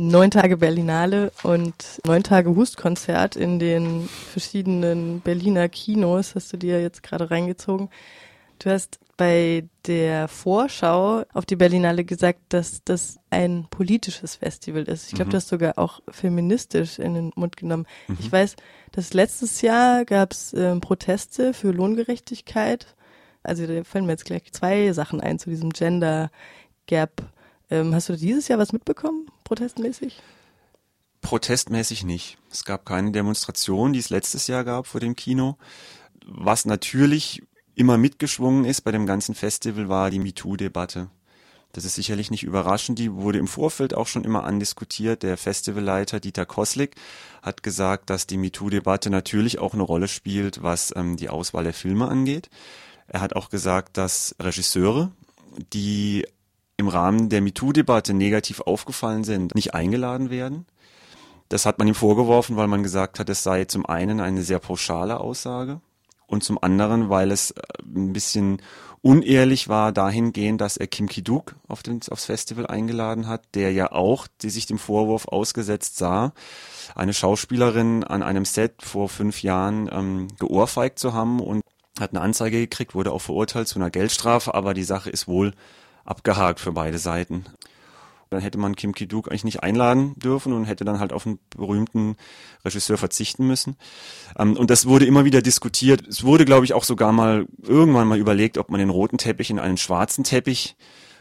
neun Tage Berlinale und neun Tage Hustkonzert in den verschiedenen Berliner Kinos hast du dir jetzt gerade reingezogen. Du hast bei der Vorschau auf die Berlinale gesagt, dass das ein politisches Festival ist. Ich glaube, mhm. du hast sogar auch feministisch in den Mund genommen. Mhm. Ich weiß, dass letztes Jahr gab es ähm, Proteste für Lohngerechtigkeit. Also da fallen mir jetzt gleich zwei Sachen ein zu diesem Gender Gap. Ähm, hast du dieses Jahr was mitbekommen, protestmäßig? Protestmäßig nicht. Es gab keine Demonstration, die es letztes Jahr gab vor dem Kino. Was natürlich immer mitgeschwungen ist bei dem ganzen Festival, war die MeToo-Debatte. Das ist sicherlich nicht überraschend. Die wurde im Vorfeld auch schon immer andiskutiert. Der Festivalleiter Dieter Koslik hat gesagt, dass die MeToo-Debatte natürlich auch eine Rolle spielt, was ähm, die Auswahl der Filme angeht. Er hat auch gesagt, dass Regisseure, die im Rahmen der MeToo-Debatte negativ aufgefallen sind, nicht eingeladen werden. Das hat man ihm vorgeworfen, weil man gesagt hat, es sei zum einen eine sehr pauschale Aussage und zum anderen, weil es äh, ein bisschen unehrlich war dahingehend, dass er Kim Ki-duk auf den, aufs Festival eingeladen hat, der ja auch, die sich dem Vorwurf ausgesetzt sah, eine Schauspielerin an einem Set vor fünf Jahren ähm, geohrfeigt zu haben und hat eine Anzeige gekriegt, wurde auch verurteilt zu einer Geldstrafe, aber die Sache ist wohl abgehakt für beide Seiten. Dann hätte man Kim Ki-duk eigentlich nicht einladen dürfen und hätte dann halt auf einen berühmten Regisseur verzichten müssen. Ähm, und das wurde immer wieder diskutiert. Es wurde, glaube ich, auch sogar mal irgendwann mal überlegt, ob man den roten Teppich in einen schwarzen Teppich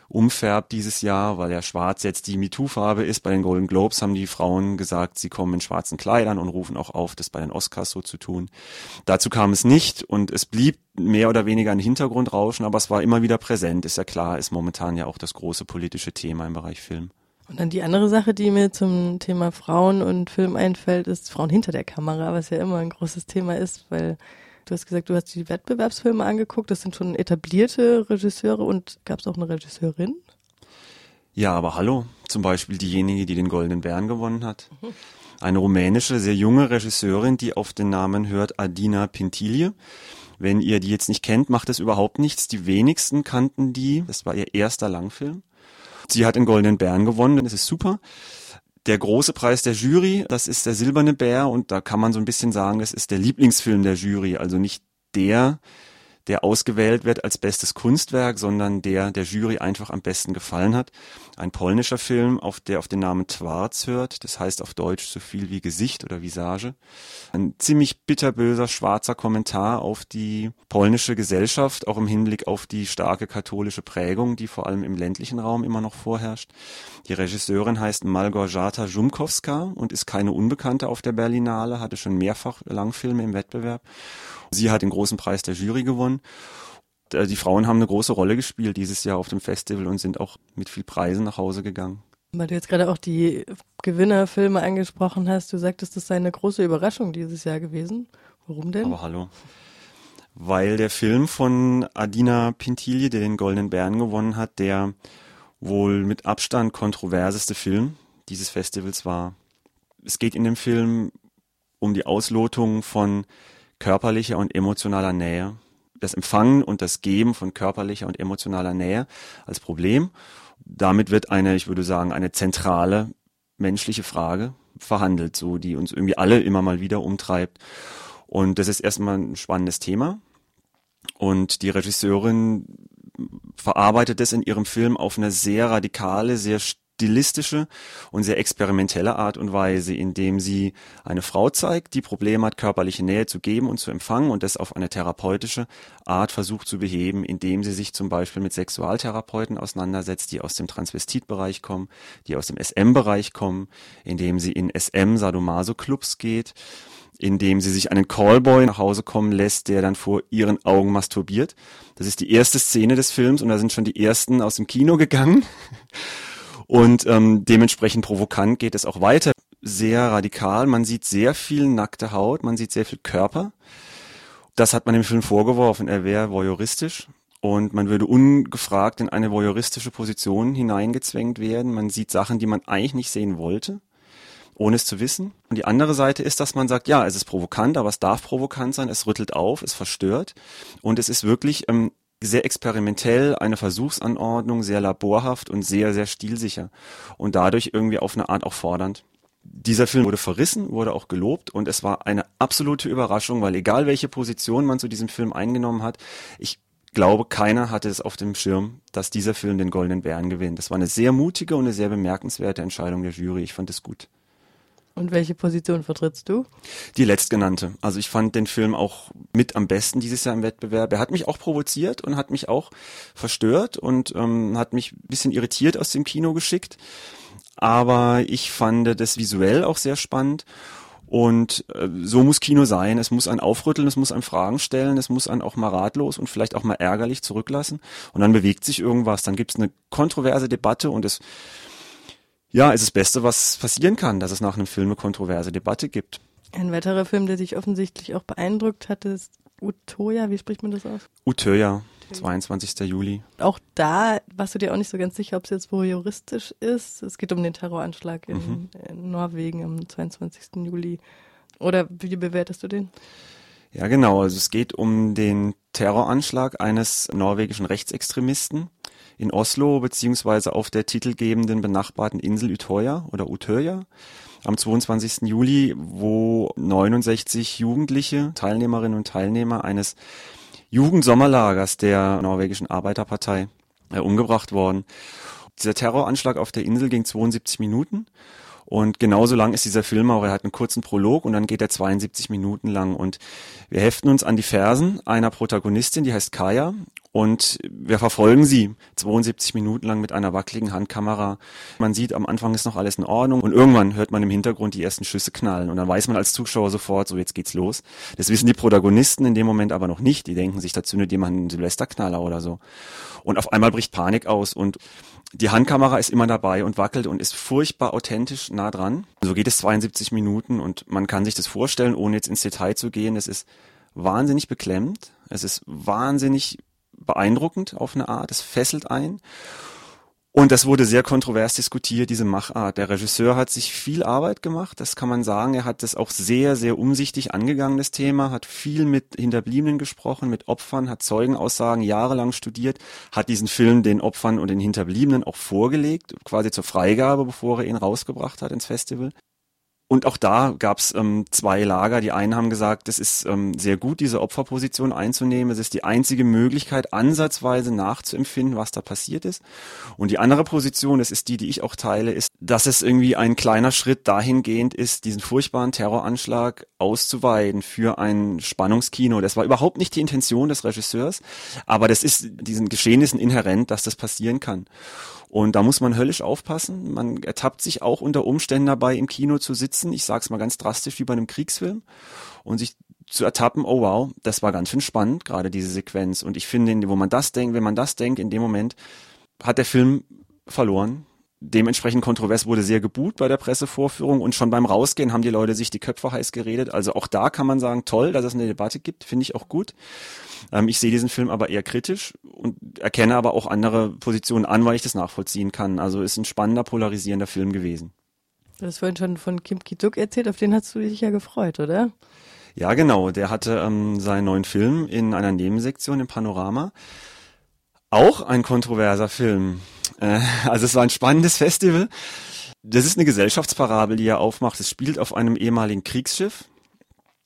umfärbt dieses Jahr, weil ja schwarz jetzt die MeToo-Farbe ist. Bei den Golden Globes haben die Frauen gesagt, sie kommen in schwarzen Kleidern und rufen auch auf, das bei den Oscars so zu tun. Dazu kam es nicht und es blieb mehr oder weniger ein Hintergrundrauschen, aber es war immer wieder präsent, ist ja klar, ist momentan ja auch das große politische Thema im Bereich Film. Und dann die andere Sache, die mir zum Thema Frauen und Film einfällt, ist Frauen hinter der Kamera, was ja immer ein großes Thema ist, weil Du hast gesagt, du hast die Wettbewerbsfilme angeguckt. Das sind schon etablierte Regisseure und gab es auch eine Regisseurin? Ja, aber hallo. Zum Beispiel diejenige, die den Goldenen Bären gewonnen hat. Eine rumänische, sehr junge Regisseurin, die auf den Namen hört Adina Pintilie. Wenn ihr die jetzt nicht kennt, macht es überhaupt nichts. Die wenigsten kannten die. Das war ihr erster Langfilm. Sie hat den Goldenen Bären gewonnen. Das ist super der große Preis der Jury, das ist der Silberne Bär und da kann man so ein bisschen sagen, das ist der Lieblingsfilm der Jury, also nicht der, der ausgewählt wird als bestes Kunstwerk, sondern der der Jury einfach am besten gefallen hat. Ein polnischer Film, auf der auf den Namen Twarz hört, das heißt auf Deutsch so viel wie Gesicht oder Visage. Ein ziemlich bitterböser schwarzer Kommentar auf die polnische Gesellschaft, auch im Hinblick auf die starke katholische Prägung, die vor allem im ländlichen Raum immer noch vorherrscht. Die Regisseurin heißt Malgorzata Jumkowska und ist keine Unbekannte auf der Berlinale, hatte schon mehrfach Langfilme im Wettbewerb Sie hat den großen Preis der Jury gewonnen. Äh, die Frauen haben eine große Rolle gespielt dieses Jahr auf dem Festival und sind auch mit viel Preisen nach Hause gegangen. Weil du jetzt gerade auch die Gewinnerfilme angesprochen hast, du sagtest, das sei eine große Überraschung dieses Jahr gewesen. Warum denn? Aber hallo. Weil der Film von Adina Pintilie, der den Goldenen Bären gewonnen hat, der wohl mit Abstand kontroverseste Film dieses Festivals war. Es geht in dem Film um die Auslotung von körperlicher und emotionaler Nähe. Das Empfangen und das Geben von körperlicher und emotionaler Nähe als Problem. Damit wird eine, ich würde sagen, eine zentrale menschliche Frage verhandelt, so die uns irgendwie alle immer mal wieder umtreibt. Und das ist erstmal ein spannendes Thema. Und die Regisseurin verarbeitet es in ihrem Film auf eine sehr radikale, sehr stilistische und sehr experimentelle Art und Weise, indem sie eine Frau zeigt, die Probleme hat, körperliche Nähe zu geben und zu empfangen und das auf eine therapeutische Art versucht zu beheben, indem sie sich zum Beispiel mit Sexualtherapeuten auseinandersetzt, die aus dem Transvestitbereich kommen, die aus dem SM-Bereich kommen, indem sie in SM-Sadomaso-Clubs geht, indem sie sich einen Callboy nach Hause kommen lässt, der dann vor ihren Augen masturbiert. Das ist die erste Szene des Films und da sind schon die ersten aus dem Kino gegangen. Und ähm, dementsprechend provokant geht es auch weiter. Sehr radikal. Man sieht sehr viel nackte Haut, man sieht sehr viel Körper. Das hat man dem Film vorgeworfen, er wäre voyeuristisch. Und man würde ungefragt in eine voyeuristische Position hineingezwängt werden. Man sieht Sachen, die man eigentlich nicht sehen wollte, ohne es zu wissen. Und die andere Seite ist, dass man sagt, ja, es ist provokant, aber es darf provokant sein, es rüttelt auf, es verstört. Und es ist wirklich ähm, sehr experimentell, eine Versuchsanordnung, sehr laborhaft und sehr, sehr stilsicher. Und dadurch irgendwie auf eine Art auch fordernd. Dieser Film wurde verrissen, wurde auch gelobt und es war eine absolute Überraschung, weil egal welche Position man zu diesem Film eingenommen hat, ich glaube, keiner hatte es auf dem Schirm, dass dieser Film den Goldenen Bären gewinnt. Das war eine sehr mutige und eine sehr bemerkenswerte Entscheidung der Jury. Ich fand es gut. Und welche Position vertrittst du? Die letztgenannte. Also ich fand den Film auch mit am besten dieses Jahr im Wettbewerb. Er hat mich auch provoziert und hat mich auch verstört und ähm, hat mich ein bisschen irritiert aus dem Kino geschickt. Aber ich fand das visuell auch sehr spannend. Und äh, so muss Kino sein. Es muss ein aufrütteln, es muss ein Fragen stellen, es muss einen auch mal ratlos und vielleicht auch mal ärgerlich zurücklassen. Und dann bewegt sich irgendwas. Dann gibt es eine kontroverse Debatte und es ja, ist das Beste, was passieren kann, dass es nach einem Film eine kontroverse Debatte gibt. Ein weiterer Film, der dich offensichtlich auch beeindruckt hat, ist Utoya, wie spricht man das aus? Utöya, 22. Juli. Auch da warst du dir auch nicht so ganz sicher, ob es jetzt voyeuristisch ist. Es geht um den Terroranschlag in, mhm. in Norwegen am 22. Juli. Oder wie bewertest du den? Ja, genau. Also es geht um den Terroranschlag eines norwegischen Rechtsextremisten in Oslo beziehungsweise auf der titelgebenden benachbarten Insel Utøya oder Utøya am 22. Juli, wo 69 Jugendliche, Teilnehmerinnen und Teilnehmer eines Jugendsommerlagers der norwegischen Arbeiterpartei äh, umgebracht worden. Dieser Terroranschlag auf der Insel ging 72 Minuten und genauso lang ist dieser Film auch. Er hat einen kurzen Prolog und dann geht er 72 Minuten lang. Und wir heften uns an die Fersen einer Protagonistin, die heißt Kaya. Und wir verfolgen sie 72 Minuten lang mit einer wackeligen Handkamera. Man sieht, am Anfang ist noch alles in Ordnung und irgendwann hört man im Hintergrund die ersten Schüsse knallen und dann weiß man als Zuschauer sofort, so jetzt geht's los. Das wissen die Protagonisten in dem Moment aber noch nicht. Die denken sich, dazu zündet jemand einen Silvesterknaller oder so. Und auf einmal bricht Panik aus und die Handkamera ist immer dabei und wackelt und ist furchtbar authentisch nah dran. So geht es 72 Minuten und man kann sich das vorstellen, ohne jetzt ins Detail zu gehen. Es ist wahnsinnig beklemmt. Es ist wahnsinnig beeindruckend auf eine Art. Es fesselt ein. Und das wurde sehr kontrovers diskutiert, diese Machart. Der Regisseur hat sich viel Arbeit gemacht, das kann man sagen. Er hat das auch sehr, sehr umsichtig angegangen, das Thema, hat viel mit Hinterbliebenen gesprochen, mit Opfern, hat Zeugenaussagen jahrelang studiert, hat diesen Film den Opfern und den Hinterbliebenen auch vorgelegt, quasi zur Freigabe, bevor er ihn rausgebracht hat ins Festival. Und auch da gab es ähm, zwei Lager. Die einen haben gesagt, es ist ähm, sehr gut, diese Opferposition einzunehmen. Es ist die einzige Möglichkeit, ansatzweise nachzuempfinden, was da passiert ist. Und die andere Position, das ist die, die ich auch teile, ist, dass es irgendwie ein kleiner Schritt dahingehend ist, diesen furchtbaren Terroranschlag auszuweiten für ein Spannungskino. Das war überhaupt nicht die Intention des Regisseurs, aber das ist diesen Geschehnissen inhärent, dass das passieren kann. Und da muss man höllisch aufpassen. Man ertappt sich auch unter Umständen dabei, im Kino zu sitzen. Ich sage es mal ganz drastisch wie bei einem Kriegsfilm. Und sich zu ertappen, oh wow, das war ganz schön spannend, gerade diese Sequenz. Und ich finde, wo man das denkt, wenn man das denkt, in dem Moment hat der Film verloren. Dementsprechend kontrovers wurde sehr gebuht bei der Pressevorführung und schon beim Rausgehen haben die Leute sich die Köpfe heiß geredet. Also auch da kann man sagen, toll, dass es eine Debatte gibt, finde ich auch gut. Ähm, ich sehe diesen Film aber eher kritisch und erkenne aber auch andere Positionen an, weil ich das nachvollziehen kann. Also ist ein spannender, polarisierender Film gewesen. Du hast vorhin schon von Kim Ki-duk erzählt, auf den hast du dich ja gefreut, oder? Ja, genau. Der hatte ähm, seinen neuen Film in einer Nebensektion im Panorama. Auch ein kontroverser Film. Äh, also es war ein spannendes Festival. Das ist eine Gesellschaftsparabel, die er aufmacht. Es spielt auf einem ehemaligen Kriegsschiff.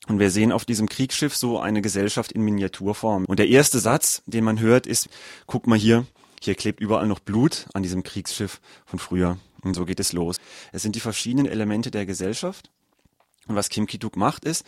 Und wir sehen auf diesem Kriegsschiff so eine Gesellschaft in Miniaturform. Und der erste Satz, den man hört, ist, guck mal hier, hier klebt überall noch Blut an diesem Kriegsschiff von früher. Und so geht es los. Es sind die verschiedenen Elemente der Gesellschaft. Und was Kim Ki-duk macht, ist,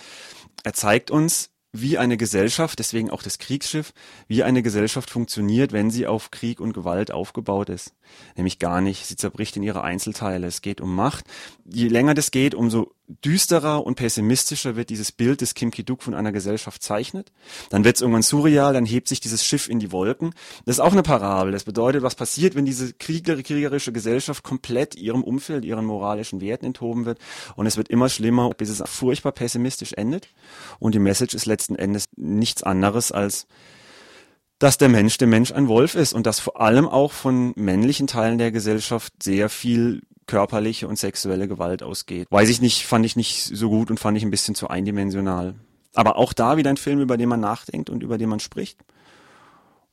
er zeigt uns, wie eine Gesellschaft, deswegen auch das Kriegsschiff, wie eine Gesellschaft funktioniert, wenn sie auf Krieg und Gewalt aufgebaut ist. Nämlich gar nicht. Sie zerbricht in ihre Einzelteile. Es geht um Macht. Je länger das geht, umso düsterer und pessimistischer wird dieses Bild des Kim Ki-duk von einer Gesellschaft zeichnet. Dann wird es irgendwann surreal, dann hebt sich dieses Schiff in die Wolken. Das ist auch eine Parabel. Das bedeutet, was passiert, wenn diese kriegerische Gesellschaft komplett ihrem Umfeld, ihren moralischen Werten enthoben wird. Und es wird immer schlimmer, bis es furchtbar pessimistisch endet. Und die Message ist letzten Endes nichts anderes als dass der Mensch der Mensch ein Wolf ist und dass vor allem auch von männlichen Teilen der Gesellschaft sehr viel körperliche und sexuelle Gewalt ausgeht. Weiß ich nicht, fand ich nicht so gut und fand ich ein bisschen zu eindimensional. Aber auch da wieder ein Film, über den man nachdenkt und über den man spricht.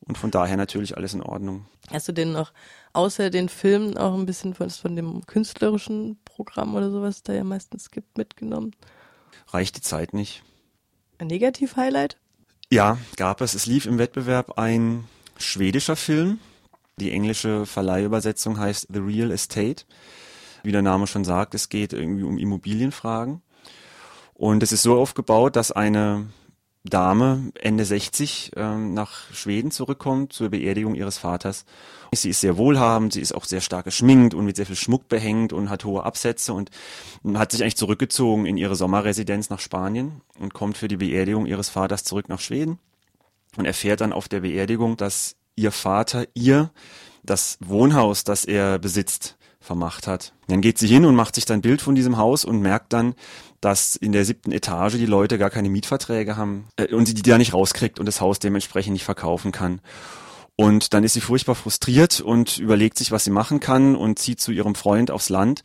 Und von daher natürlich alles in Ordnung. Hast du denn noch außer den Filmen auch ein bisschen von, von dem künstlerischen Programm oder sowas, da ja meistens gibt, mitgenommen? Reicht die Zeit nicht. Ein Negativ-Highlight? Ja, gab es. Es lief im Wettbewerb ein schwedischer Film. Die englische Verleihübersetzung heißt The Real Estate. Wie der Name schon sagt, es geht irgendwie um Immobilienfragen. Und es ist so aufgebaut, dass eine Dame, Ende 60, ähm, nach Schweden zurückkommt zur Beerdigung ihres Vaters. Sie ist sehr wohlhabend, sie ist auch sehr stark geschminkt und mit sehr viel Schmuck behängt und hat hohe Absätze und hat sich eigentlich zurückgezogen in ihre Sommerresidenz nach Spanien und kommt für die Beerdigung ihres Vaters zurück nach Schweden und erfährt dann auf der Beerdigung, dass ihr Vater ihr das Wohnhaus, das er besitzt, vermacht hat. Dann geht sie hin und macht sich dann Bild von diesem Haus und merkt dann, dass in der siebten Etage die Leute gar keine Mietverträge haben äh, und sie die da nicht rauskriegt und das Haus dementsprechend nicht verkaufen kann. Und dann ist sie furchtbar frustriert und überlegt sich, was sie machen kann und zieht zu ihrem Freund aufs Land.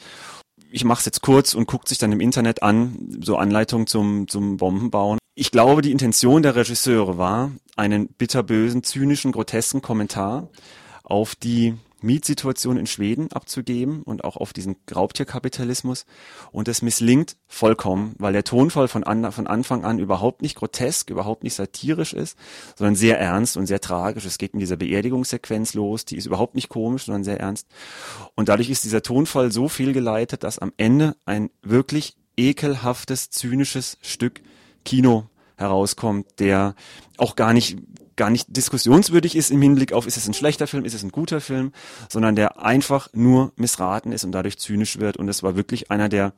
Ich mache es jetzt kurz und guckt sich dann im Internet an, so Anleitung zum, zum Bombenbauen. Ich glaube, die Intention der Regisseure war, einen bitterbösen, zynischen, grotesken Kommentar auf die Mietsituation in Schweden abzugeben und auch auf diesen Raubtierkapitalismus. Und es misslingt vollkommen, weil der Tonfall von, an, von Anfang an überhaupt nicht grotesk, überhaupt nicht satirisch ist, sondern sehr ernst und sehr tragisch. Es geht in dieser Beerdigungssequenz los, die ist überhaupt nicht komisch, sondern sehr ernst. Und dadurch ist dieser Tonfall so fehlgeleitet, dass am Ende ein wirklich ekelhaftes, zynisches Stück Kino herauskommt, der auch gar nicht gar nicht diskussionswürdig ist im Hinblick auf, ist es ein schlechter Film, ist es ein guter Film, sondern der einfach nur missraten ist und dadurch zynisch wird. Und es war wirklich einer der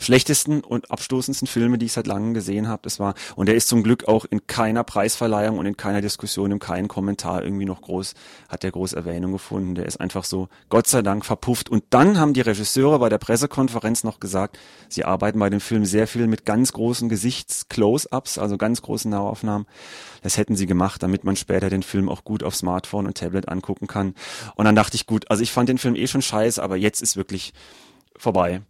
schlechtesten und abstoßendsten Filme, die ich seit langem gesehen habe. Das war und der ist zum Glück auch in keiner Preisverleihung und in keiner Diskussion, in keinem Kommentar irgendwie noch groß hat der groß Erwähnung gefunden. Der ist einfach so Gott sei Dank verpufft. Und dann haben die Regisseure bei der Pressekonferenz noch gesagt, sie arbeiten bei dem Film sehr viel mit ganz großen Gesichts-Close-ups, also ganz großen Nahaufnahmen. Das hätten sie gemacht, damit man später den Film auch gut auf Smartphone und Tablet angucken kann. Und dann dachte ich, gut, also ich fand den Film eh schon scheiße, aber jetzt ist wirklich vorbei.